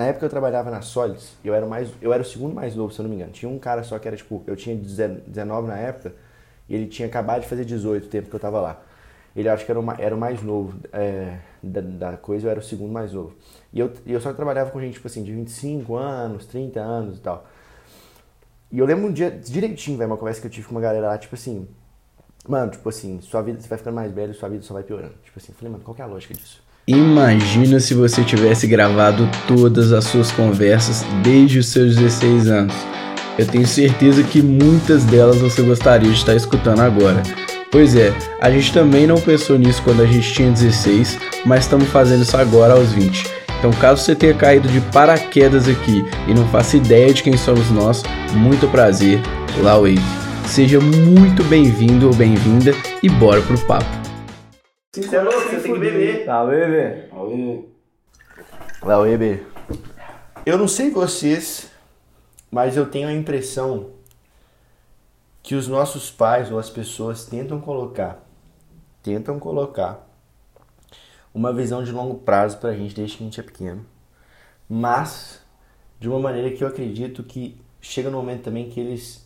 na época eu trabalhava na Solids, eu era, mais, eu era o segundo mais novo, se eu não me engano. Tinha um cara só que era, tipo, eu tinha 19 na época, e ele tinha acabado de fazer 18 o tempo que eu tava lá. Ele acho que era, uma, era o mais novo é, da, da, coisa, eu era o segundo mais novo. E eu, eu só trabalhava com gente, tipo assim, de 25 anos, 30 anos e tal. E eu lembro um dia direitinho, velho, uma conversa que eu tive com uma galera lá, tipo assim, mano, tipo assim, sua vida, você vai ficando mais velho, sua vida só vai piorando. Tipo assim, eu falei, mano, qual que é a lógica disso? Imagina se você tivesse gravado todas as suas conversas desde os seus 16 anos. Eu tenho certeza que muitas delas você gostaria de estar escutando agora. Pois é, a gente também não pensou nisso quando a gente tinha 16, mas estamos fazendo isso agora aos 20. Então, caso você tenha caído de paraquedas aqui e não faça ideia de quem somos nós, muito prazer, Wave. Seja muito bem-vindo ou bem-vinda e bora pro papo. Você é louco, você tem que beber. Tá, bebê. Lá, bebê. Eu não sei vocês, mas eu tenho a impressão que os nossos pais ou as pessoas tentam colocar, tentam colocar uma visão de longo prazo pra gente desde que a gente é pequeno, mas de uma maneira que eu acredito que chega no momento também que eles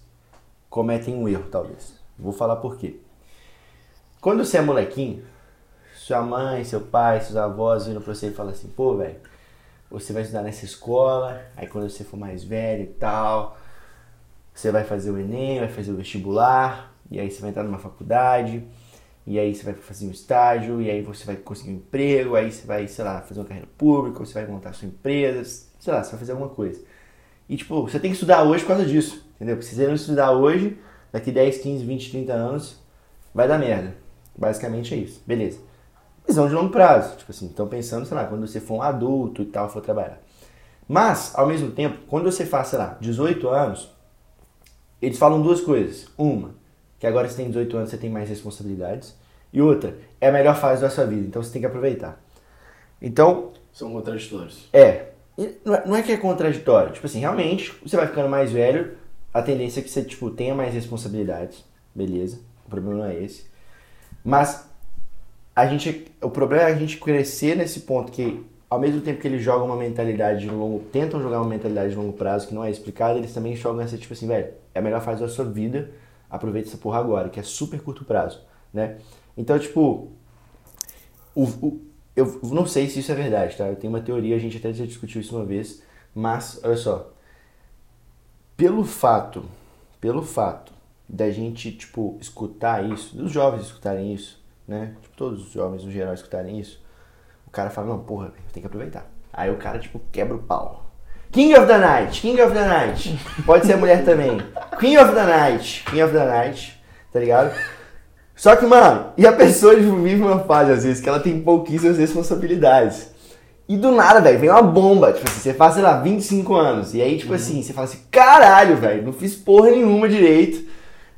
cometem um erro, talvez. Vou falar por quê. Quando você é molequinho, sua mãe, seu pai, seus avós vindo pra você e falam assim, pô, velho, você vai estudar nessa escola, aí quando você for mais velho e tal, você vai fazer o Enem, vai fazer o vestibular, e aí você vai entrar numa faculdade, e aí você vai fazer um estágio, e aí você vai conseguir um emprego, aí você vai, sei lá, fazer uma carreira pública, você vai montar sua empresa, sei lá, você vai fazer alguma coisa. E tipo, você tem que estudar hoje por causa disso, entendeu? Porque se você não estudar hoje, daqui 10, 15, 20, 30 anos, vai dar merda. Basicamente é isso. Beleza. Visão de longo prazo. Tipo assim, estão pensando, sei lá, quando você for um adulto e tal, for trabalhar. Mas, ao mesmo tempo, quando você faz, sei lá, 18 anos, eles falam duas coisas. Uma, que agora você tem 18 anos, você tem mais responsabilidades. E outra, é a melhor fase da sua vida, então você tem que aproveitar. Então. São contraditórios. É. Não é que é contraditório. Tipo assim, realmente, você vai ficando mais velho, a tendência é que você, tipo, tenha mais responsabilidades. Beleza. O problema não é esse. Mas a gente. O problema é a gente crescer nesse ponto que ao mesmo tempo que eles jogam uma mentalidade de longo, tentam jogar uma mentalidade de longo prazo que não é explicada, eles também jogam essa tipo assim, velho, é a melhor fase da sua vida, aproveita essa porra agora, que é super curto prazo, né? Então, tipo, o, o, eu não sei se isso é verdade, tá? Eu tenho uma teoria, a gente até já discutiu isso uma vez, mas, olha só, pelo fato, pelo fato da gente, tipo, escutar isso, dos jovens escutarem isso, né? Tipo, todos os jovens no geral escutarem isso, cara fala, não, porra, tem que aproveitar. Aí o cara, tipo, quebra o pau. King of the Night, King of the Night. Pode ser mulher também. Queen of the Night, King of the Night, tá ligado? Só que, mano, e a pessoa tipo, vive uma fase, às vezes, que ela tem pouquíssimas responsabilidades. E do nada, velho, vem uma bomba. Tipo assim, você faz, sei lá, 25 anos. E aí, tipo uhum. assim, você fala assim, caralho, velho, não fiz porra nenhuma direito.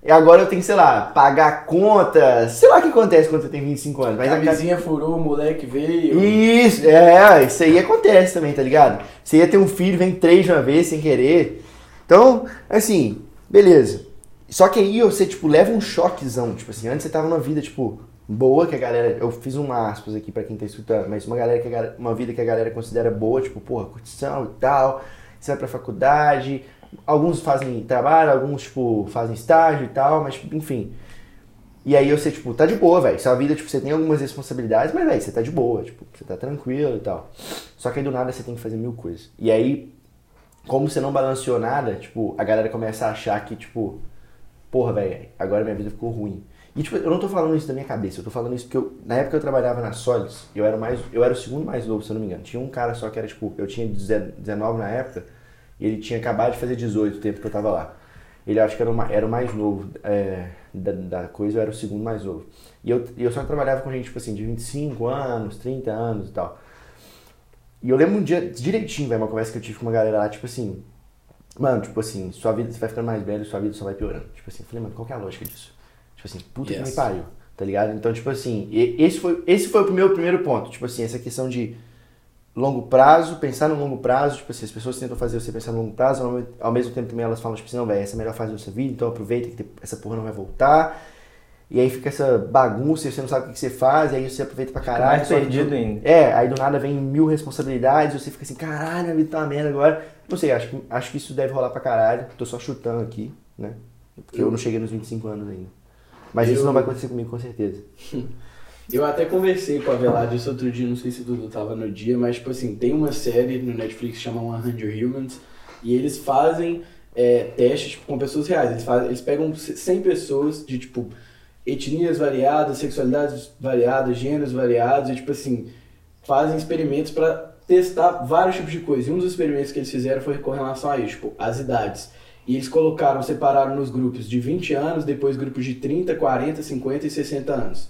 E agora eu tenho que, sei lá, pagar conta. Sei lá o que acontece quando você tem 25 anos. Mas a, a vizinha furou, o moleque veio. Isso, é, isso aí acontece também, tá ligado? Você ia ter um filho, vem três de uma vez sem querer. Então, assim, beleza. Só que aí você, tipo, leva um choquezão. Tipo assim, antes você tava numa vida, tipo, boa, que a galera. Eu fiz um aspas aqui pra quem tá escutando, mas uma, galera que galera, uma vida que a galera considera boa, tipo, porra, curtição e tal. Você vai pra faculdade, Alguns fazem trabalho, alguns, tipo, fazem estágio e tal, mas, enfim. E aí você, tipo, tá de boa, velho. Sua vida, tipo, você tem algumas responsabilidades, mas, velho, você tá de boa, tipo, você tá tranquilo e tal. Só que aí do nada você tem que fazer mil coisas. E aí, como você não balanceou nada, tipo, a galera começa a achar que, tipo, porra, velho, agora minha vida ficou ruim. E, tipo, eu não tô falando isso da minha cabeça, eu tô falando isso porque eu, na época eu trabalhava na Solids, eu era mais, eu era o segundo mais novo, se eu não me engano. Tinha um cara só que era, tipo, eu tinha 19 na época, ele tinha acabado de fazer 18 o tempo que eu tava lá. Ele acho que era, uma, era o mais novo é, da, da, coisa, eu era o segundo mais novo. E eu, eu só trabalhava com gente, tipo assim, de 25 anos, 30 anos e tal. E eu lembro um dia, direitinho, velho, uma conversa que eu tive com uma galera lá, tipo assim, mano, tipo assim, sua vida, você vai ficando mais velho, sua vida só vai piorando. Tipo assim, eu falei, mano, qual que é a lógica disso? Tipo assim, puta yes. que me pariu, tá ligado? Então, tipo assim, esse foi, esse foi o meu primeiro ponto, tipo assim, essa questão de longo prazo, pensar no longo prazo, tipo assim, as pessoas tentam fazer você pensar no longo prazo, ao mesmo tempo também elas falam, tipo assim, não, velho, essa é a melhor fase da sua vida, então aproveita que essa porra não vai voltar. E aí fica essa bagunça, e você não sabe o que você faz, e aí você aproveita pra Fica caralho. mais só que perdido ainda. É, aí do nada vem mil responsabilidades, e você fica assim, caralho, minha vida tá uma merda agora. Não sei, acho que, acho que isso deve rolar pra caralho. Tô só chutando aqui, né? Porque eu não cheguei nos 25 anos ainda. Mas isso Eu- não vai acontecer comigo com certeza. Eu até conversei com a Velade isso outro dia, não sei se o Dudu tava no dia, mas tipo assim, tem uma série no Netflix que chama 100 Humans e eles fazem é, testes tipo, com pessoas reais. Eles, fazem, eles pegam 100 pessoas de tipo etnias variadas, sexualidades variadas, gêneros variados e tipo assim, fazem experimentos para testar vários tipos de coisas. E um dos experimentos que eles fizeram foi com relação a isso, tipo, as idades. E eles colocaram, separaram nos grupos de 20 anos, depois grupos de 30, 40, 50 e 60 anos.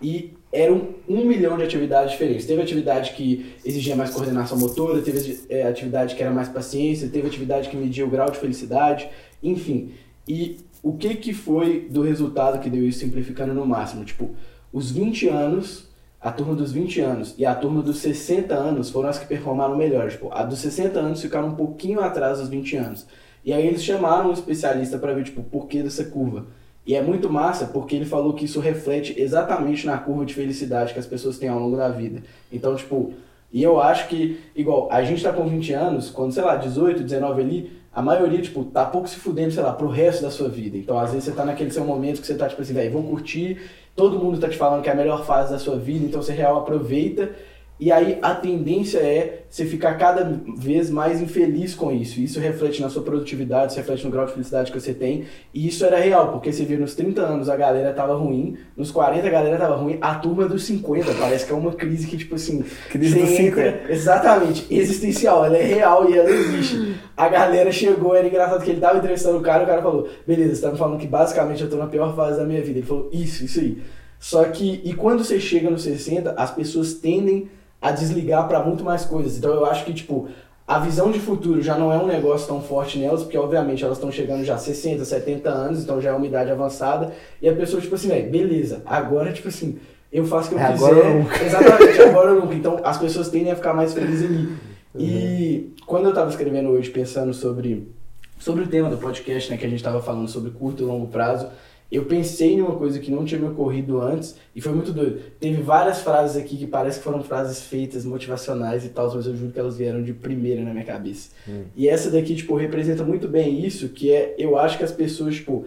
E eram um milhão de atividades diferentes. Teve atividade que exigia mais coordenação motora, teve é, atividade que era mais paciência, teve atividade que media o grau de felicidade, enfim. E o que, que foi do resultado que deu isso simplificando no máximo? Tipo, os 20 anos, a turma dos 20 anos e a turma dos 60 anos foram as que performaram melhor. Tipo, a dos 60 anos ficaram um pouquinho atrás dos 20 anos. E aí eles chamaram um especialista para ver, tipo, o porquê dessa curva. E é muito massa porque ele falou que isso reflete exatamente na curva de felicidade que as pessoas têm ao longo da vida. Então, tipo, e eu acho que, igual, a gente tá com 20 anos, quando, sei lá, 18, 19 ali, a maioria, tipo, tá pouco se fudendo, sei lá, pro resto da sua vida. Então, às vezes você tá naquele seu momento que você tá, tipo assim, velho, vamos curtir, todo mundo tá te falando que é a melhor fase da sua vida, então você real aproveita. E aí a tendência é você ficar cada vez mais infeliz com isso. Isso reflete na sua produtividade, isso reflete no grau de felicidade que você tem. E isso era real, porque você vê nos 30 anos a galera tava ruim, nos 40 a galera tava ruim, a turma dos 50 parece que é uma crise que, tipo assim. Crise dos entra- Exatamente, existencial, ela é real e ela existe. A galera chegou, era engraçado que ele tava entrevistando o cara, o cara falou: beleza, você tá me falando que basicamente eu tô na pior fase da minha vida. Ele falou: isso, isso aí. Só que, e quando você chega nos 60, as pessoas tendem a desligar para muito mais coisas. Então eu acho que, tipo, a visão de futuro já não é um negócio tão forte nelas, porque obviamente elas estão chegando já a 60, 70 anos, então já é uma idade avançada, e a pessoa, tipo assim, beleza, agora, tipo assim, eu faço o que eu É quiser. agora ou nunca. Exatamente, agora ou nunca. Então as pessoas tendem a ficar mais felizes ali. E quando eu tava escrevendo hoje, pensando sobre, sobre o tema do podcast, né, que a gente tava falando sobre curto e longo prazo, eu pensei em uma coisa que não tinha me ocorrido antes e foi muito doido. Teve várias frases aqui que parece que foram frases feitas, motivacionais e tal, mas eu juro que elas vieram de primeira na minha cabeça. E essa daqui, tipo, representa muito bem isso, que é, eu acho que as pessoas, tipo,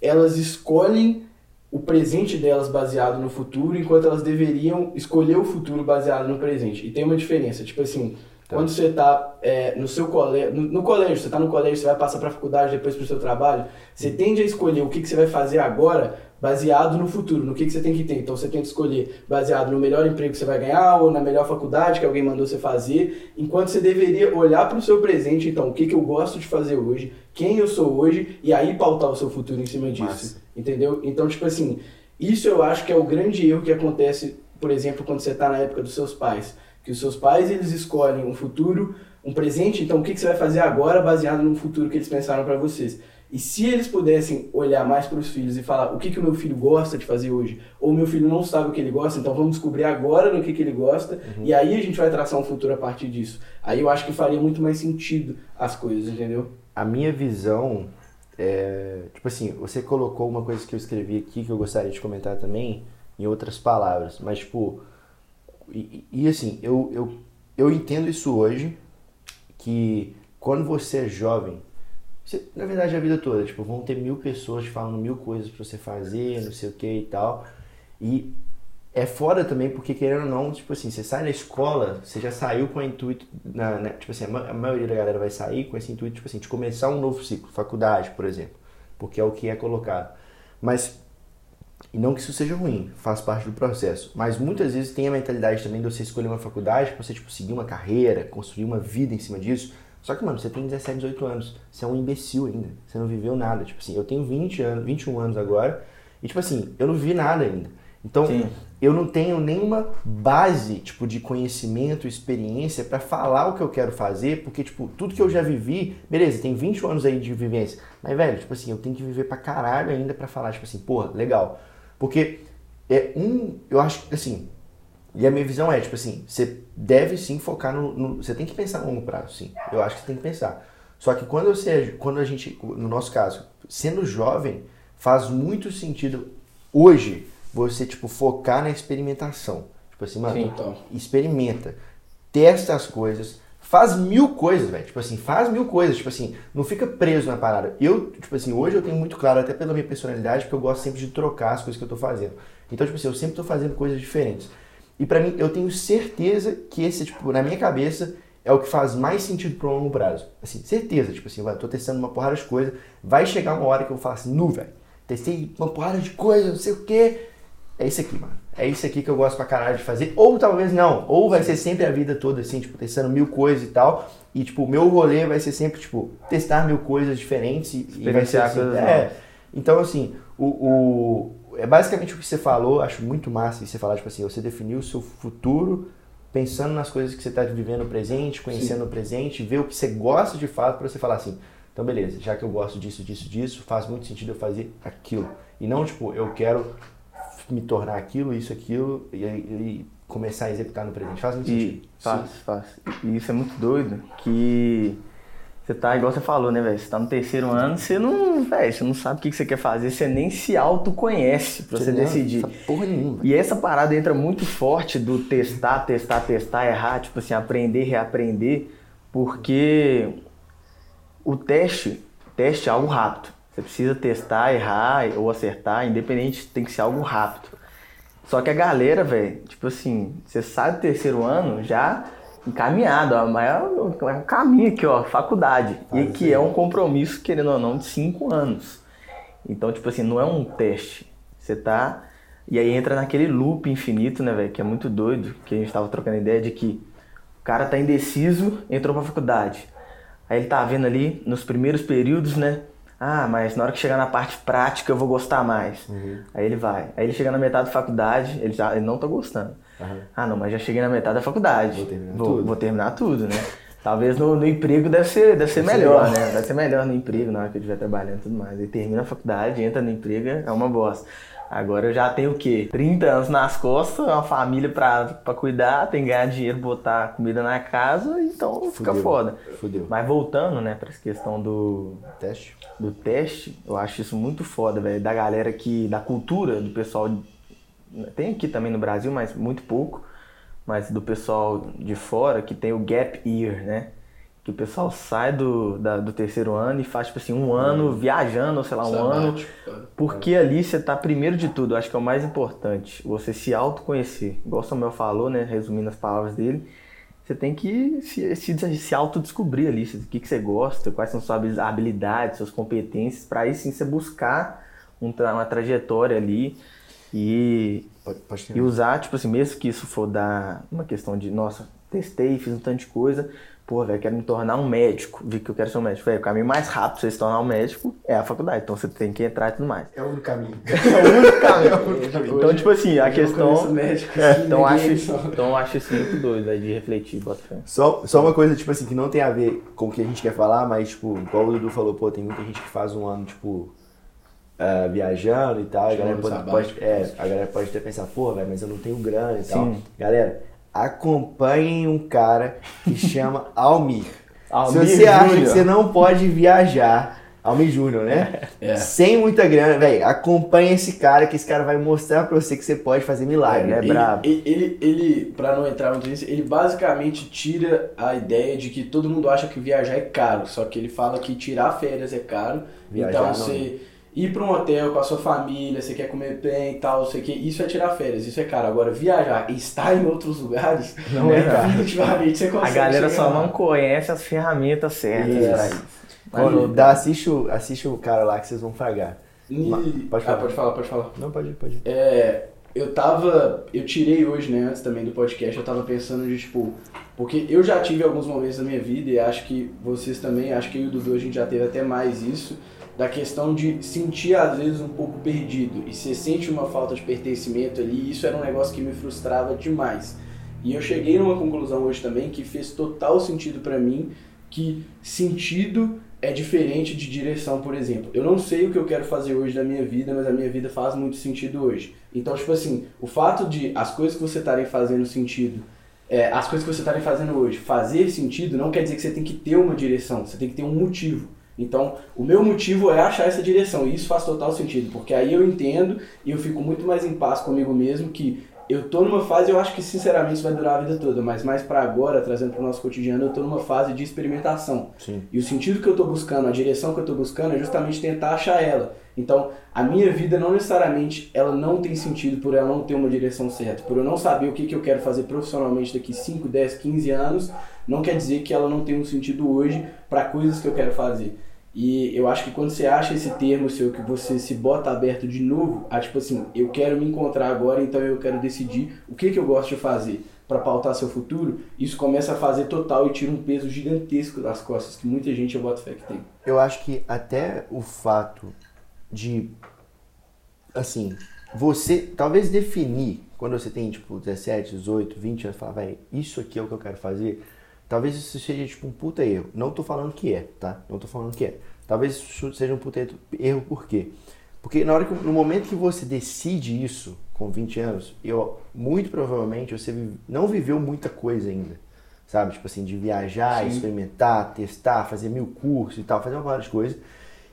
elas escolhem o presente delas baseado no futuro, enquanto elas deveriam escolher o futuro baseado no presente. E tem uma diferença, tipo assim, quando você tá é, no seu colégio, no, no colégio, você tá no colégio, você vai passar pra faculdade, depois pro seu trabalho, você tende a escolher o que, que você vai fazer agora baseado no futuro, no que, que você tem que ter. Então você tem que escolher baseado no melhor emprego que você vai ganhar ou na melhor faculdade que alguém mandou você fazer, enquanto você deveria olhar pro seu presente, então, o que, que eu gosto de fazer hoje, quem eu sou hoje, e aí pautar o seu futuro em cima disso. Massa. Entendeu? Então, tipo assim, isso eu acho que é o grande erro que acontece, por exemplo, quando você está na época dos seus pais. Que os seus pais, eles escolhem um futuro, um presente, então o que, que você vai fazer agora baseado no futuro que eles pensaram para vocês. E se eles pudessem olhar mais para os filhos e falar o que, que o meu filho gosta de fazer hoje, ou o meu filho não sabe o que ele gosta, então vamos descobrir agora no que, que ele gosta, e aí a gente vai traçar um futuro a partir disso. Aí eu acho que faria muito mais sentido as coisas, entendeu? A minha visão é. Tipo assim, você colocou uma coisa que eu escrevi aqui que eu gostaria de comentar também, em outras palavras, mas tipo. E, e assim, eu, eu, eu entendo isso hoje, que quando você é jovem, você- na verdade a vida toda, tipo, vão ter mil pessoas falando mil coisas pra você fazer, não sei o que e tal. E é foda também porque, querendo ou não, tipo assim, você sai da escola, você já saiu com o intuito, na, na- tipo assim, a maioria da galera vai sair com esse intuito, tipo assim, de começar um novo ciclo, faculdade, por exemplo, porque é o que é colocado. Mas, e não que isso seja ruim, faz parte do processo, mas muitas vezes tem a mentalidade também de você escolher uma faculdade pra você, tipo, seguir uma carreira, construir uma vida em cima disso. Só que, mano, você tem 17, 18 anos, você é um imbecil ainda, você não viveu nada. Tipo assim, eu tenho 20 anos, 21 anos agora, e tipo assim, eu não vivi nada ainda. Então, Sim. eu não tenho nenhuma base, tipo, de conhecimento, experiência pra falar o que eu quero fazer, porque, tipo, tudo que eu já vivi, beleza, tem 20 anos aí de vivência, mas, velho, tipo assim, eu tenho que viver pra caralho ainda pra falar, tipo assim, porra, legal. Porque é um, eu acho, assim, e a minha visão é, tipo assim, você deve sim focar no, no- Você tem que pensar no longo prazo, sim. Eu acho que você tem que pensar. Só que quando você. Quando a gente. No nosso caso, sendo jovem, faz muito sentido hoje você, tipo, focar na experimentação. Tipo assim, mano, Sim, então. experimenta, testa as coisas, faz mil coisas, velho. Tipo assim, faz mil coisas. Tipo assim, não fica preso na parada. Eu, tipo assim, hoje eu tenho muito claro, até pela minha personalidade, porque eu gosto sempre de trocar as coisas que eu tô fazendo. Então, tipo assim, eu sempre tô fazendo coisas diferentes. E pra mim, eu tenho certeza que esse, tipo, na minha cabeça, é o que faz mais sentido pro longo prazo. Assim, certeza. Tipo assim, eu tô testando uma porrada de coisa. Vai chegar uma hora que eu vou falar assim, nu, velho. Testei uma porrada de coisa, não sei o quê. É isso aqui, mano. É isso aqui que eu gosto pra caralho de fazer. Ou talvez não. Ou vai ser sempre a vida toda, assim, tipo, testando mil coisas e tal. E, tipo, o meu rolê vai ser sempre, tipo, testar mil coisas diferentes. E, e vai ser assim, é. Então, assim, o, o- é basicamente o que você falou. Acho muito massa você falar, tipo assim, você definiu o seu futuro pensando nas coisas que você está vivendo no presente, conhecendo o presente, ver o que você gosta de fato para você falar assim, então beleza, já que eu gosto disso, disso, disso, faz muito sentido eu fazer aquilo. E não tipo, eu quero me tornar aquilo, isso, aquilo e, e começar a executar no presente. Faz muito sentido. Faz, faz. E isso é muito doido, que você tá, igual você falou, né, velho? Você tá no terceiro ano, você não, velho, você não sabe o que que você quer fazer, você nem se autoconhece pra você não decidir. sabe Porra nenhuma. E essa parada entra muito forte do testar, testar, testar, errar, tipo assim, aprender, reaprender, porque o teste, teste é algo rápido. Você precisa testar, errar ou acertar, independente, tem que ser algo rápido. Só que a galera, velho, tipo assim, você sai do terceiro ano já encaminhado, ó, mas é um caminho aqui, ó, faculdade. E que é um compromisso, querendo ou não, de cinco anos. Então, tipo assim, não é um teste. Você tá. E aí entra naquele loop infinito, né, velho, que é muito doido, que a gente tava trocando ideia de que o cara tá indeciso, entrou pra faculdade. Aí ele tá vendo ali nos primeiros períodos, né? Ah, mas na hora que chegar na parte prática eu vou gostar mais. Aí ele vai. Aí ele chega na metade da faculdade, ele, já, ele não tá gostando. Ah, não, mas já cheguei na metade da faculdade. Vou terminar vou, tudo. vou terminar tudo, né? Talvez no, no emprego deve ser, deve ser melhor, né? Vai ser melhor no emprego na hora que eu estiver trabalhando e tudo mais. Aí termina a faculdade, entra no emprego, é uma bosta. Agora eu já tenho o quê? 30 anos nas costas, uma família pra, pra cuidar, tem que ganhar dinheiro, botar comida na casa, então fica Fudeu. foda. Fudeu. Mas voltando, né, pra essa questão do, Teste. do teste, eu acho isso muito foda, velho. Da galera que. da cultura, do pessoal. Tem aqui também no Brasil, mas muito pouco. Mas do pessoal de fora que tem o gap year, né? Que o pessoal sai do, da- do terceiro ano e faz, tipo assim, um ano viajando, ou sei lá, um ano. Sabático, cara. Porque ali você tá, primeiro de tudo, acho que é o mais importante, você se autoconhecer. Igual o Samuel falou, né? Resumindo as palavras dele, você tem que se, se, se autodescobrir ali, o que, que você gosta, quais são suas habilidades, suas competências, para aí sim você buscar um uma trajetória ali e, Pode, pode e usar, tipo assim, mesmo que isso for dar uma questão de, nossa, testei, fiz um tanto de coisa, pô, velho, quero me tornar um médico, vi que eu quero ser um médico. Velho, o caminho mais rápido pra você se tornar um médico é a faculdade, então você tem que entrar e tudo mais. É o único caminho. É o único caminho. Então, tipo assim, a questão. É, que então, acho, só- então eu acho isso muito doido, velho, de refletir, bota fé. Só, só uma coisa, tipo assim, que não tem a ver com o que a gente quer falar, mas, tipo, igual o Dudu falou, pô, tem muita gente que faz um ano, tipo, ah, viajando e tal, a galera pode, sabático. pode- é, a galera pode até pensar, pô, velho, mas eu não tenho grana e tal. Sim. Galera, acompanhem um cara que chama Almir. Almir Se você acha que Júnior. você não pode viajar, Almir Júnior, né? É. Sem muita grana, velho, acompanha esse cara, que esse cara vai mostrar pra você que você pode fazer milagre. É, né? Ele, brabo. ele, ele, ele, pra não entrar muito nisso, ele basicamente tira a ideia de que todo mundo acha que viajar é caro. Só que ele fala que tirar férias é caro. Viajar então não. Ir pra um hotel com a sua família, você quer comer bem e tal, você quer, isso é tirar férias, isso é caro. Agora, viajar e estar em outros lugares, Não é caro. definitivamente você A consegue. galera chegar só lá. não conhece as ferramentas certas Isso. pra isso. Não- dá, assiste, o, assiste o cara lá que vocês vão fragar. E- pode Ah, falar. pode falar, pode falar. Não, pode pode. É, eu tava. Eu tirei hoje, né, antes também do podcast, eu tava pensando de tipo. Porque eu já tive alguns momentos na minha vida e acho que vocês também, acho que eu e o Dudu a gente já teve até mais isso, da questão de sentir às vezes um pouco perdido. E você sente uma falta de pertencimento ali, e isso era um negócio que me frustrava demais. E eu cheguei numa conclusão hoje também que fez total sentido pra mim, que sentido é diferente de direção, por exemplo. Eu não sei o que eu quero fazer hoje da minha vida, mas a minha vida faz muito sentido hoje. Então, tipo assim, o fato de as coisas que você estarem fazendo sentido, é, as coisas que você estarem fazendo hoje fazer sentido, não quer dizer que você tem que ter uma direção, você tem que ter um motivo. Então, o meu motivo é achar essa direção, e isso faz total sentido, porque aí eu entendo e eu fico muito mais em paz comigo mesmo que eu tô numa fase, eu acho que sinceramente isso vai durar a vida toda, mas mais para agora, trazendo para o nosso cotidiano, eu tô numa fase de experimentação. Sim. E o sentido que eu tô buscando, a direção que eu tô buscando é justamente tentar achar ela. Então, a minha vida não necessariamente ela não tem sentido por ela não ter uma direção certa, por eu não saber o que, que eu quero fazer profissionalmente daqui 5, 10, 15 anos, não quer dizer que ela não tem um sentido hoje para coisas que eu quero fazer. E eu acho que quando você acha esse termo seu, que você se bota aberto de novo, a tipo assim, eu quero me encontrar agora, então eu quero decidir o que, que eu gosto de fazer para pautar seu futuro, isso começa a fazer total e tira um peso gigantesco das costas, que muita gente eu boto fé que tem. Eu acho que até o fato de, assim, você talvez definir, quando você tem, tipo, 17, 18, 20 anos, falar, vai, isso aqui é o que eu quero fazer, talvez isso seja, tipo, um puta erro. Não tô falando que é, tá? Não tô falando que é. Talvez isso seja um puta erro, por quê? Porque na hora que, no momento que você decide isso, com 20 anos, eu, muito provavelmente você não viveu muita coisa ainda. Sabe? Tipo assim, de viajar, Sim. experimentar, testar, fazer mil cursos e tal, fazer várias coisas.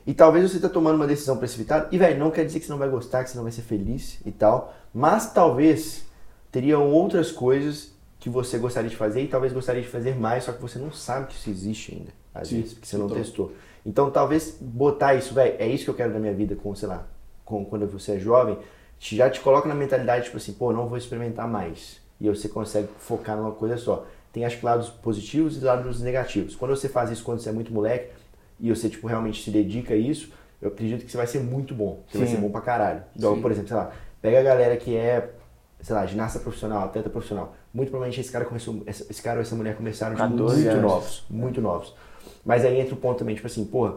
E talvez você tá tomando uma decisão precipitada. E, velho, não quer dizer que você não vai gostar, que você não vai ser feliz e tal. Mas talvez teriam outras coisas que você gostaria de fazer e talvez gostaria de fazer mais, só que você não sabe que isso existe ainda. Às Sim, vezes, porque você não testou. Então talvez botar isso, velho, é isso que eu quero da minha vida com, sei lá, com, quando você é jovem, te- já te coloca na mentalidade, tipo assim, pô, não vou experimentar mais. E você consegue focar numa coisa só. Tem acho que lados positivos e lados negativos. Quando você faz isso quando você é muito moleque e você, tipo, realmente se dedica a isso, eu acredito que você vai ser muito bom. Você vai Sim. ser bom pra caralho. Sim. por exemplo, sei lá, pega a galera que é, sei lá, ginasta profissional, atleta profissional. Muito provavelmente esse cara começou, esse cara ou essa mulher começaram 14 muito anos. novos, muito novos. Mas aí entra o ponto também, tipo assim, porra,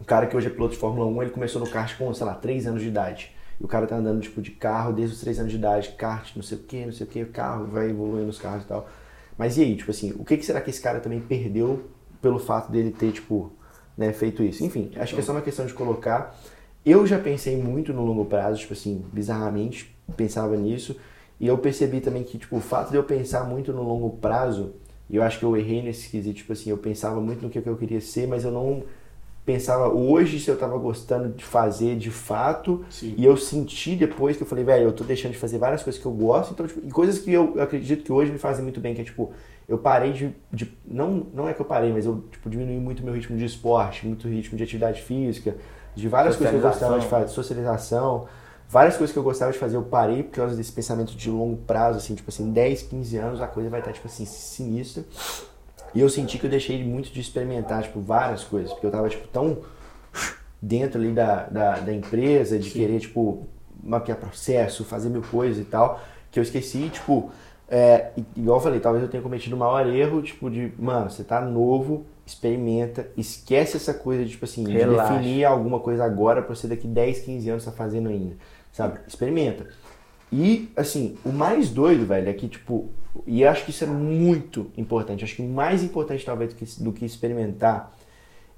o cara que hoje é piloto de Fórmula 1, ele começou no kart com, sei lá, 3 anos de idade. E o cara tá andando, tipo, de carro desde os 3 anos de idade, kart, não sei o que, não sei o que, carro vai evoluindo os carros e tal. Mas e aí, tipo assim, o que, que será que esse cara também perdeu pelo fato dele ter, tipo, né, feito isso? Enfim, acho que é só uma questão de colocar. Eu já pensei muito no longo prazo, tipo assim, bizarramente, pensava nisso. E eu percebi também que, tipo, o fato de eu pensar muito no longo prazo, e eu acho que eu errei nesse quesito, tipo assim, eu pensava muito no que eu queria ser, mas eu não pensava hoje se eu tava gostando de fazer de fato. Sim. E eu senti depois que eu falei, velho, eu tô deixando de fazer várias coisas que eu gosto, então, tipo, e coisas que eu, acredito que hoje me fazem muito bem, que é tipo, eu parei de, de- não, não é que eu parei, mas eu tipo, diminui muito meu ritmo de esporte, muito ritmo de atividade física, de várias coisas que eu gostava de fazer, socialização, várias coisas que eu gostava de fazer, eu parei por causa desse pensamento de longo prazo, assim, tipo assim, 10, 15 anos a coisa vai estar, tipo assim, sinistra. E eu senti que eu deixei muito de experimentar, tipo, várias coisas, porque eu tava, tipo, tão dentro ali da, da, da empresa, de querer, tipo, mapear processo, fazer mil coisas e tal, que eu esqueci, tipo, é, igual eu falei, talvez eu tenha cometido o maior erro, tipo, de, mano, você tá novo, experimenta, esquece essa coisa de, tipo assim, de Relaxa. definir alguma coisa agora pra você daqui 10, 15 anos tá fazendo ainda, sabe? Experimenta. E, assim, o mais doido, velho, é que, tipo, e eu acho que isso é muito importante. Acho que mais importante, talvez, do que, do que experimentar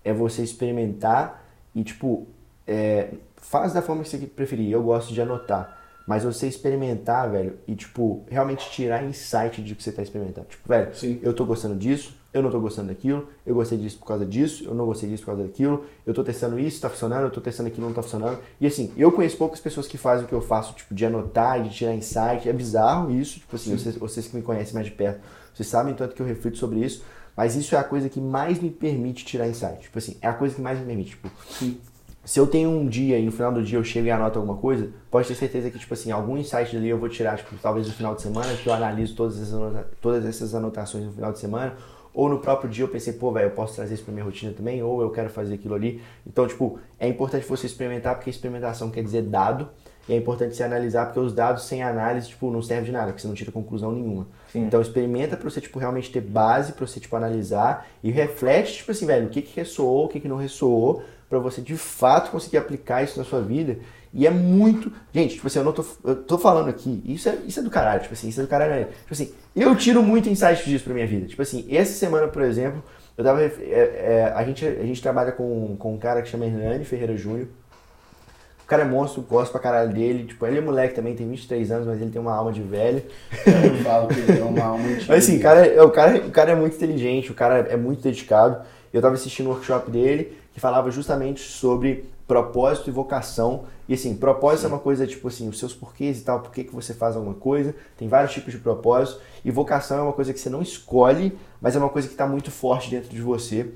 é você experimentar e, tipo, é, faz da forma que você preferir. Eu gosto de anotar. Mas você experimentar, velho, e, tipo, realmente tirar insight de que você tá experimentando. Tipo, velho, Sim. eu tô gostando disso, eu não tô gostando daquilo, eu gostei disso por causa disso, eu não gostei disso por causa daquilo, eu tô testando isso, tá funcionando, eu tô testando aquilo, não tá funcionando. E assim, eu conheço poucas pessoas que fazem o que eu faço, tipo, de anotar, de tirar insight. É bizarro isso, tipo assim, vocês, vocês que me conhecem mais de perto, vocês sabem tanto que eu reflito sobre isso, mas isso é a coisa que mais me permite tirar insight. Tipo assim, é a coisa que mais me permite, tipo, se eu tenho um dia e no final do dia eu chego e anoto alguma coisa, pode ter certeza que, tipo assim, algum insight dali eu vou tirar, tipo, talvez no final de semana, que eu analiso todas essas, todas essas anotações no final de semana, ou no próprio dia eu pensei, pô, velho, eu posso trazer isso pra minha rotina também, ou eu quero fazer aquilo ali. Então, tipo, é importante você experimentar, porque experimentação quer dizer dado, e é importante você analisar, porque os dados sem análise, tipo, não servem de nada, porque você não tira conclusão nenhuma. Então, experimenta pra você, tipo, realmente ter base, pra você, tipo, analisar, e reflete, tipo assim, velho, o que que ressoou, o que que não ressoou, pra você, de fato, conseguir aplicar isso na sua vida. E é muito... Gente, tipo assim, eu não tô... Eu tô falando aqui, isso é, isso é do caralho, tipo assim, isso é do caralho. mesmo. Tipo assim, eu tiro muito insight disso pra minha vida. Tipo assim, essa semana, por exemplo, eu tava... é, é, a, gente, a gente trabalha com, com um cara que chama Hernani Ferreira Júnior, cara é monstro, gosto pra caralho dele. Tipo, ele é moleque também, tem 23 anos, mas ele tem uma alma de velho. Eu falo que ele tem uma alma antiga. Mas assim, cara, é- o, cara, o cara é muito inteligente, o cara é muito dedicado. Eu tava assistindo um workshop dele que falava justamente sobre propósito e vocação. E assim, propósito é uma coisa tipo assim, os seus porquês e tal, por que, você faz alguma coisa. Tem vários tipos de propósito. E vocação é uma coisa que você não escolhe, mas é uma coisa que está muito forte dentro de você.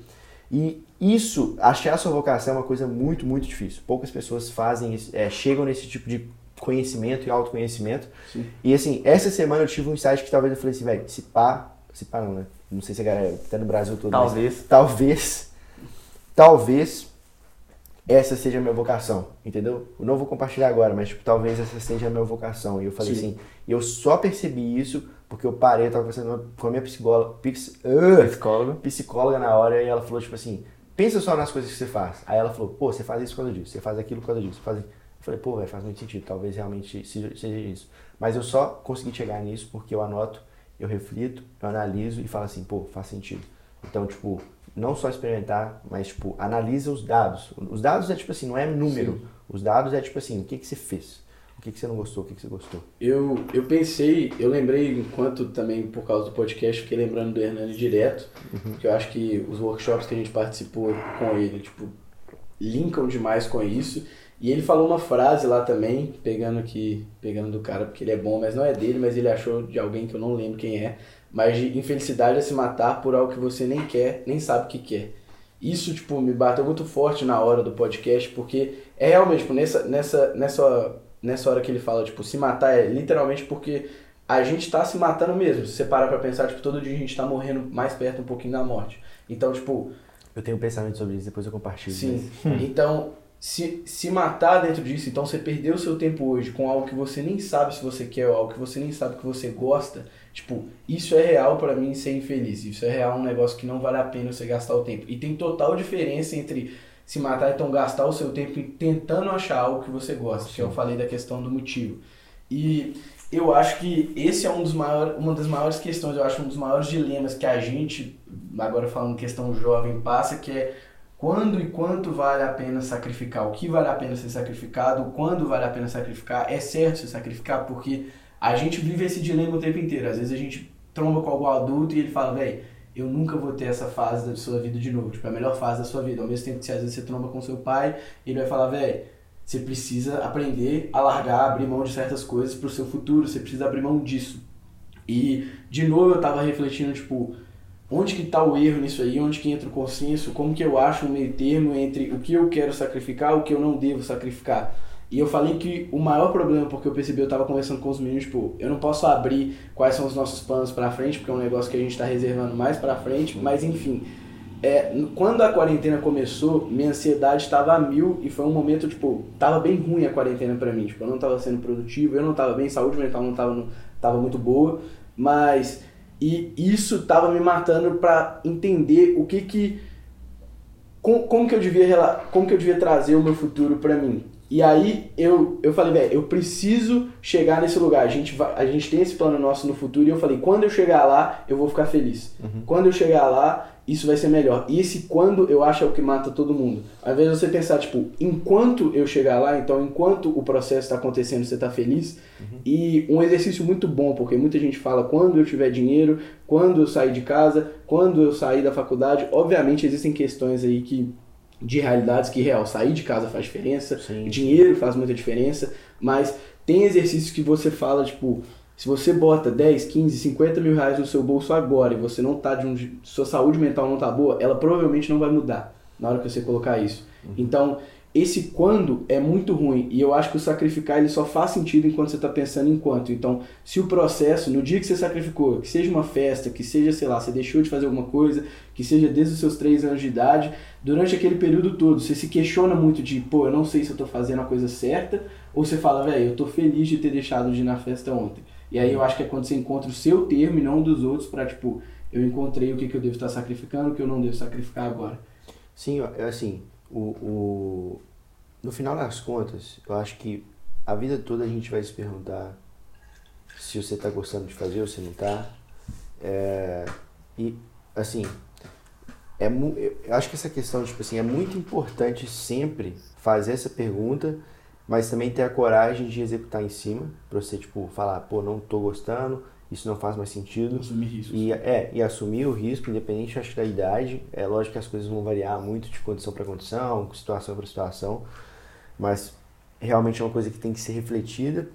E isso, achar a sua vocação é uma coisa muito, muito difícil. Poucas pessoas fazem, é, chegam nesse tipo de conhecimento e autoconhecimento. Sim. E assim, essa semana eu tive um insight que talvez eu falei assim, velho, se pá, se pá não, né? Não sei se a galera tá no Brasil todo. mas Talvez. talvez, talvez essa seja a minha vocação, entendeu? Eu não vou compartilhar agora, mas tipo, talvez essa seja a minha vocação. E eu falei Sim. assim, eu só percebi isso porque eu parei, eu tava conversando com a minha psicóloga, pix, ah, Psicólogo. psicóloga na hora e ela falou tipo assim, pensa só nas coisas que você faz. Aí ela falou, pô, você faz isso por causa disso, você faz aquilo por causa disso, você faz... Eu falei, pô, véio, faz muito sentido, talvez realmente seja isso. Mas eu só consegui chegar nisso porque eu anoto, eu reflito, eu analiso e falo assim, pô, faz sentido. Então, tipo, não só experimentar, mas, tipo, analisa os dados. Os dados é, tipo assim, não é número. Os dados é, tipo assim, o que, que você fez? O que, que você não gostou? O que, que você gostou? Eu, eu pensei, eu lembrei, enquanto também por causa do podcast, fiquei lembrando do Hernani direto, que eu acho que os workshops que a gente participou com ele, tipo, linkam demais com isso. E ele falou uma frase lá também, pegando aqui, pegando do cara, porque ele é bom, mas não é dele, mas ele achou de alguém que eu não lembro quem é. Mas de infelicidade é se matar por algo que você nem quer, nem sabe o que quer. Isso, tipo, me bateu muito forte na hora do podcast, porque é realmente, tipo, nessa, nessa, nessa, nessa hora que ele fala, tipo, se matar é literalmente porque a gente tá se matando mesmo. Se você parar pra pensar, tipo, todo dia a gente tá morrendo mais perto um pouquinho da morte. Então, tipo, Eu tenho um pensamento sobre isso, depois eu compartilho. Sim. Então, se, se matar dentro disso, então você perdeu o seu tempo hoje com algo que você nem sabe se você quer ou algo que você nem sabe que você gosta, tipo, isso é real pra mim ser infeliz. Isso é real um negócio que não vale a pena você gastar o tempo. E tem total diferença entre se matar e então gastar o seu tempo em tentando achar algo que você gosta, que eu falei da questão do motivo. E eu acho que esse é um dos maiores, uma das maiores questões, eu acho um dos maiores dilemas que a gente, agora falando questão jovem, passa, que é quando e quanto vale a pena sacrificar, o que vale a pena ser sacrificado, quando vale a pena sacrificar, é certo se sacrificar, porque a gente vive esse dilema o tempo inteiro. Às vezes a gente tromba com algum adulto e ele fala, velho, eu nunca vou ter essa fase da sua vida de novo, tipo, é a melhor fase da sua vida. Ao mesmo tempo que às vezes você tromba com seu pai, ele vai falar, velho, você precisa aprender a largar, abrir mão de certas coisas pro seu futuro, você precisa abrir mão disso. E, de novo, eu tava refletindo, tipo, onde que tá o erro nisso aí, onde que entra o consenso, como que eu acho um meio termo entre o que eu quero sacrificar e o que eu não devo sacrificar. E eu falei que o maior problema, porque eu percebi, eu tava conversando com os meninos, tipo, eu não posso abrir quais são os nossos planos pra frente, porque é um negócio que a gente tá reservando mais pra frente, mas enfim, é, quando a quarentena começou, minha ansiedade estava a mil e foi um momento, tipo, tava bem ruim a quarentena pra mim. Tipo, eu não tava sendo produtivo, eu não tava bem, saúde mental não tava, no- tava muito boa, mas. E isso tava me matando pra entender o que que. Como, como, que eu devia, como que eu devia trazer o meu futuro pra mim. E aí eu, eu falei, velho, eu preciso chegar nesse lugar. A gente, vai, a gente tem esse plano nosso no futuro e eu falei, quando eu chegar lá, eu vou ficar feliz. Quando eu chegar lá, isso vai ser melhor. E esse quando eu acho é o que mata todo mundo. Invés de você pensar, tipo, enquanto eu chegar lá, então enquanto o processo está acontecendo, você está feliz. E um exercício muito bom, porque muita gente fala quando eu tiver dinheiro, quando eu sair de casa, quando eu sair da faculdade. Obviamente existem questões aí que de realidades que real sair de casa faz diferença, Sim. dinheiro faz muita diferença, mas tem exercícios que você fala, tipo, se você bota 10, 15, 50 mil reais no seu bolso agora e você não tá de um. sua saúde mental não tá boa, ela provavelmente não vai mudar na hora que você colocar isso. Então, esse quando é muito ruim e eu acho que o sacrificar ele só faz sentido enquanto você está pensando em quanto. Então, se o processo, no dia que você sacrificou, que seja uma festa, que seja, sei lá, você deixou de fazer alguma coisa, que seja desde os seus 3 anos de idade, durante aquele período todo, você se questiona muito de, pô, eu não sei se eu tô fazendo a coisa certa, ou você fala, velho, eu tô feliz de ter deixado de ir na festa ontem. E aí eu acho que é quando você encontra o seu termo e não o dos outros pra, tipo, eu encontrei o que, que eu devo estar sacrificando, o que eu não devo sacrificar agora. Sim, assim, o, o, no final das contas, eu acho que a vida toda a gente vai se perguntar se você está gostando de fazer ou se não está. É, e, assim, é, eu acho que essa questão, tipo assim, é muito importante sempre fazer essa pergunta mas também ter a coragem de executar em cima, pra você, tipo, falar, pô, não tô gostando, isso não faz mais sentido. Assumir riscos. E, é, e assumir o risco, independente acho, da idade. É lógico que as coisas vão variar muito de condição para condição, situação para situação, mas realmente é uma coisa que tem que ser refletida.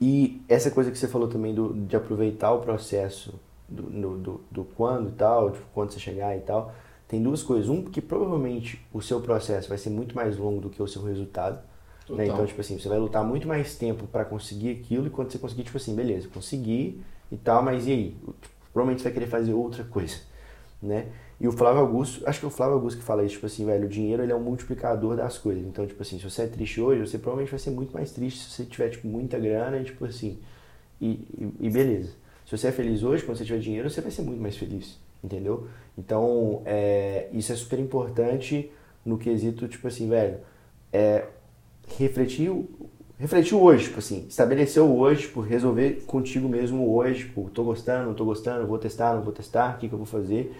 E essa coisa que você falou também do, de aproveitar o processo do, do, do, do quando e tal, de quando você chegar e tal, tem duas coisas. Um, que provavelmente o seu processo vai ser muito mais longo do que o seu resultado. Né? Então, tipo assim, você vai lutar muito mais tempo para conseguir aquilo e quando você conseguir, tipo assim, beleza, consegui e tal, mas e aí? Provavelmente você vai querer fazer outra coisa, né? E o Flávio Augusto, acho que é o Flávio Augusto que fala isso, tipo assim, velho, o dinheiro ele é um multiplicador das coisas. Então, tipo assim, se você é triste hoje, você provavelmente vai ser muito mais triste se você tiver, tipo, muita grana e, tipo assim, e, e, e beleza. Se você é feliz hoje, quando você tiver dinheiro, você vai ser muito mais feliz, entendeu? Então, é, isso é super importante no quesito, tipo assim, velho, é, refletir, refletir hoje, tipo assim, estabeleceu hoje, tipo, resolver contigo mesmo hoje, tipo, tô gostando, não tô gostando, vou testar, não vou testar, o que, que eu vou fazer.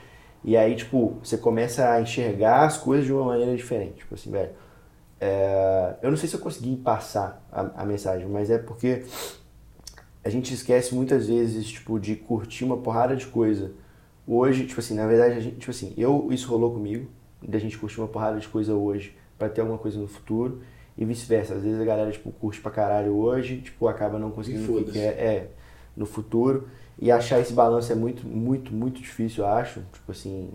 E aí, tipo, você começa a enxergar as coisas de uma maneira diferente. Tipo assim, velho, é... eu não sei se eu consegui passar a, a mensagem, mas é porque a gente esquece muitas vezes, tipo, de curtir uma porrada de coisa. Hoje, tipo assim, na verdade, a gente, tipo assim, eu, isso rolou comigo, da gente curtir uma porrada de coisa hoje para ter alguma coisa no futuro e vice-versa. Às vezes a galera, tipo, curte pra caralho hoje, tipo, acaba não conseguindo o que quer é, no futuro. E achar esse balanço é muito, muito, muito difícil, eu acho. Tipo assim.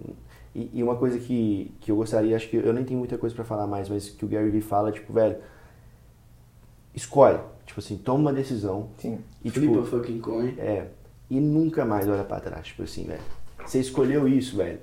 E, e uma coisa que, que eu gostaria, acho que eu nem tenho muita coisa para falar mais, mas que o Gary Vee fala, tipo, velho, escolhe. Tipo assim, toma uma decisão. Sim. E, Flipa tipo, fucking coin. é. E nunca mais olha pra trás, tipo assim, velho. Você escolheu isso, velho.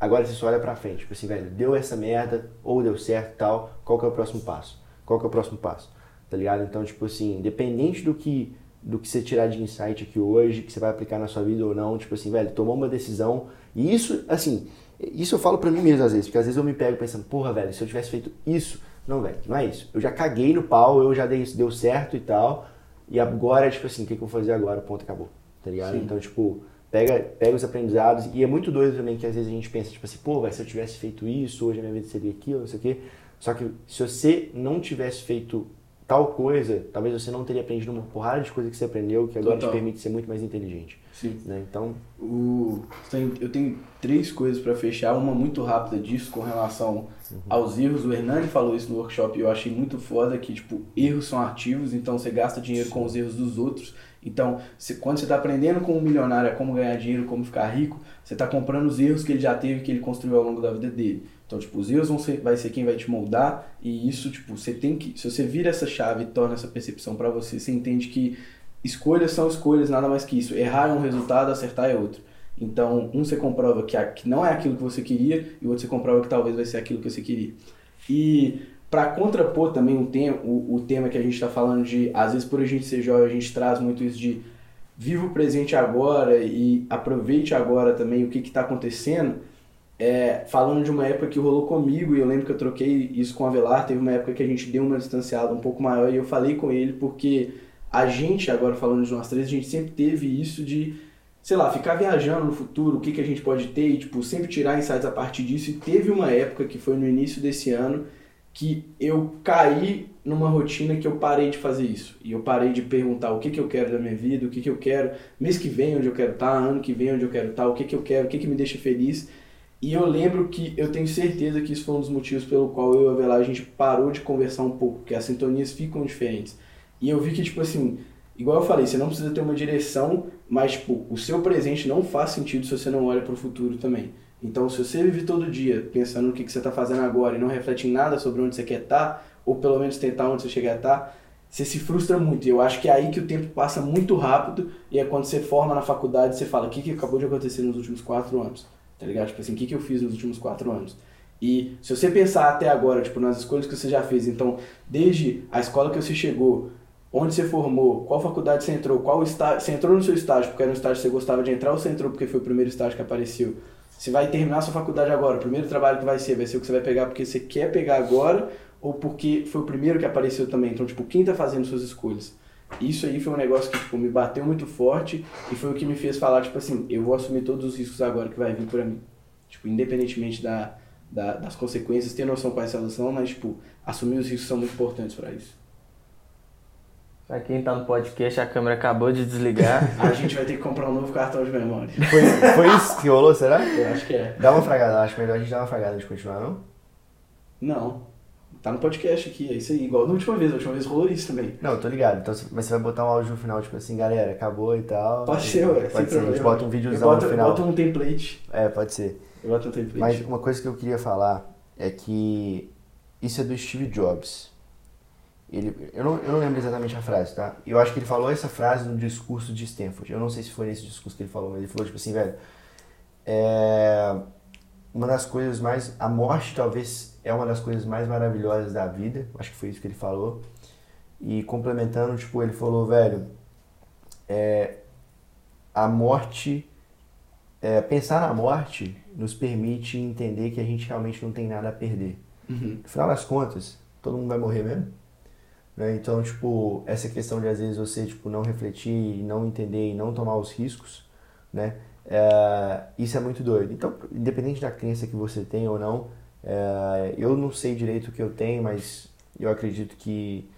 Agora você só olha pra frente, tipo assim, velho, deu essa merda, ou deu certo e tal, qual que é o próximo passo? Qual que é o próximo passo? Tá ligado? Então, tipo assim, independente do que do que você tirar de insight aqui hoje, que você vai aplicar na sua vida ou não, tipo assim, velho, tomou uma decisão. E isso, assim, isso eu falo pra mim mesmo às vezes, porque às vezes eu me pego pensando, porra, velho, se eu tivesse feito isso, não, velho, não é isso. Eu já caguei no pau, eu já dei isso, deu certo e tal, e agora, tipo assim, o que, que eu vou fazer agora? Ponto, acabou, tá ligado? Sim. Então, tipo, pega, pega os aprendizados, e é muito doido também que às vezes a gente pensa, tipo assim, pô, velho, se eu tivesse feito isso, hoje a minha vida seria aquilo, não sei o quê. Só que se você não tivesse feito tal coisa, talvez você não teria aprendido uma porrada de coisa que você aprendeu, que agora Total. te permite ser muito mais inteligente. Sim. Né? Então, O, eu tenho três coisas para fechar, uma muito rápida disso com relação aos erros. O Hernani falou isso no workshop e eu achei muito foda que, tipo, erros são ativos, então você gasta dinheiro com os erros dos outros. Então, se- quando você está aprendendo com um milionário a como ganhar dinheiro, como ficar rico, você está comprando os erros que ele já teve, que ele construiu ao longo da vida dele. Então, tipo, os erros vão ser, vai ser quem vai te moldar e isso, tipo, você tem que, se você vira essa chave e torna essa percepção para você, você entende que escolhas são escolhas, nada mais que isso. Errar é um resultado, acertar é outro. Então, um você comprova que, que não é aquilo que você queria e o outro você comprova que talvez vai ser aquilo que você queria. E para contrapor também o, tem, o, o tema que a gente está falando de, às vezes por a gente ser jovem, a gente traz muito isso de viva o presente agora e aproveite agora também o que está acontecendo. É, falando de uma época que rolou comigo, e eu lembro que eu troquei isso com o Avelar, teve uma época que a gente deu uma distanciada um pouco maior e eu falei com ele porque a gente, agora falando de nós três, a gente sempre teve isso de, sei lá, ficar viajando no futuro, o que, que a gente pode ter e, tipo, sempre tirar insights a partir disso. E teve uma época que foi no início desse ano que eu caí numa rotina que eu parei de fazer isso. E eu parei de perguntar o que, que eu quero da minha vida, o que, que eu quero, mês que vem onde eu quero estar, ano que vem onde eu quero estar, o que, que eu quero, o que, que me deixa feliz. E eu lembro que eu tenho certeza que isso foi um dos motivos pelo qual eu e a Avelar a gente parou de conversar um pouco, porque as sintonias ficam diferentes. E eu vi que, tipo assim, igual eu falei, você não precisa ter uma direção, mas, tipo, o seu presente não faz sentido se você não olha para o futuro também. Então, se você vive todo dia pensando no que, que você está fazendo agora e não reflete em nada sobre onde você quer estar, ou pelo menos tentar onde você chegar a estar, você se frustra muito. E eu acho que é aí que o tempo passa muito rápido e é quando você forma na faculdade você fala, o que, que acabou de acontecer nos últimos quatro anos? Tá ligado? Tipo assim, o que, que eu fiz nos últimos quatro anos? E se você pensar até agora, tipo, nas escolhas que você já fez, então, desde a escola que você chegou, onde você formou, qual faculdade você entrou, qual estágio, você entrou no seu estágio porque era um estágio que você gostava de entrar ou você entrou porque foi o primeiro estágio que apareceu? Você vai terminar sua faculdade agora, o primeiro trabalho que vai ser, vai ser o que você vai pegar porque você quer pegar agora ou porque foi o primeiro que apareceu também. Então, tipo, quem tá fazendo suas escolhas? Isso aí foi um negócio que, tipo, me bateu muito forte e foi o que me fez falar, tipo assim, eu vou assumir todos os riscos agora que vai vir pra mim. Tipo, independentemente da, da- das consequências, ter noção quais elas são, mas, tipo, assumir os riscos são muito importantes pra isso. Pra quem tá no podcast, a câmera acabou de desligar. A gente vai ter que comprar um novo cartão de memória. Foi, foi isso que rolou, será? Eu acho que é. Dá uma fragada, acho melhor a gente dar uma fragada antes de continuar, não? Não. Tá no podcast aqui, é isso aí. Igual da última vez. A última vez rolou isso também. Não, tô ligado. Então, mas você vai botar um áudio no final, tipo assim, galera, acabou e tal. Pode ser, ué. Pode ser, a gente bota um videozão boto, no final. Bota um template. É, pode ser. Eu boto um template. Mas uma coisa que eu queria falar é que isso é do Steve Jobs. Ele, eu, não, eu não lembro exatamente a frase, tá? Eu acho que ele falou essa frase no discurso de Stanford. Eu não sei se foi nesse discurso que ele falou, mas ele falou tipo assim, velho. É, uma das coisas mais. A morte talvez é uma das coisas mais maravilhosas da vida. Acho que foi isso que ele falou. E complementando, tipo, ele falou, velho. É, a morte. é, pensar na morte nos permite entender que a gente realmente não tem nada a perder. Uhum. No final das contas, todo mundo vai morrer mesmo. Né? Então, tipo, essa questão de às vezes você tipo, não refletir, não entender e não tomar os riscos, né? É, isso é muito doido. Então, independente da crença que você tem ou não, é, eu não sei direito o que eu tenho, mas eu acredito que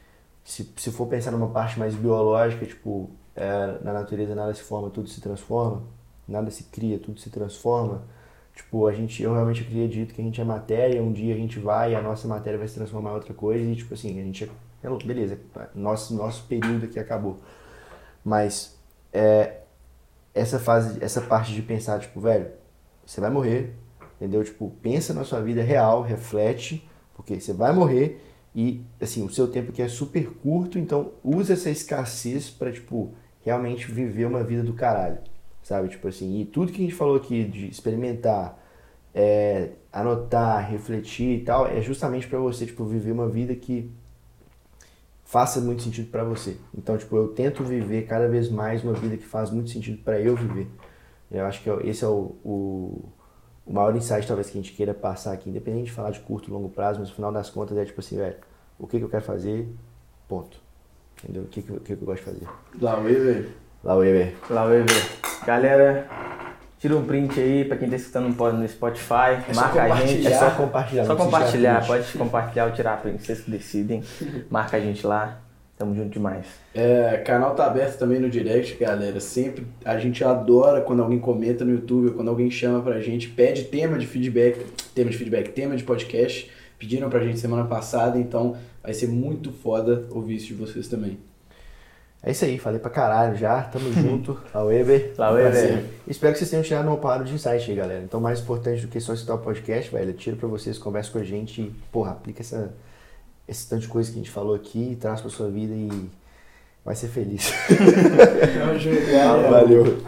se, se for pensar numa parte mais biológica, tipo, é, na natureza nada se forma, tudo se transforma, nada se cria, tudo se transforma. Tipo, a gente, eu realmente acredito que a gente é matéria, um dia a gente vai e a nossa matéria vai se transformar em outra coisa e, tipo assim, a gente é, beleza, nosso, nosso período aqui acabou. Mas, é, essa fase, essa parte de pensar, tipo, velho, você vai morrer, entendeu? Tipo, pensa na sua vida real, reflete, porque você vai morrer e, assim, o seu tempo aqui é super curto, então usa essa escassez pra, tipo, realmente viver uma vida do caralho, sabe? Tipo assim, e tudo que a gente falou aqui de experimentar, é, anotar, refletir e tal, é justamente pra você, tipo, viver uma vida que faça muito sentido pra você. Então, tipo, eu tento viver cada vez mais uma vida que faz muito sentido pra eu viver. Eu acho que esse é o, o, o maior insight, talvez, que a gente queira passar aqui, independente de falar de curto, longo prazo, mas no final das contas é tipo assim, velho, o que, que eu quero fazer, ponto. Entendeu? O que, que, eu- o que, eu gosto de fazer. Lá, oi, velho. Lá, o Weber. Lá ver. Galera, tira um print aí pra quem tá escutando no Spotify. É marca a gente. É compartilhar. só compartilhar. Só compartilhar, pode compartilhar ou tirar print, vocês que decidem. Marca a gente lá. Tamo junto demais. É, canal tá aberto também no direct, galera. Sempre a gente adora quando alguém comenta no YouTube, ou quando alguém chama pra gente, pede tema de feedback, tema de feedback, tema de podcast. Pediram pra gente semana passada, então vai ser muito foda ouvir isso de vocês também. É isso aí, falei pra caralho já, tamo junto. O Weber. Um Weber. Espero que vocês tenham tirado uma parada de insight aí, galera. Então, mais importante do que só citar o podcast, velho, tira pra vocês, conversa com a gente e, porra, aplica essa, esse tanto de coisa que a gente falou aqui, traz pra sua vida e vai ser feliz. Valeu.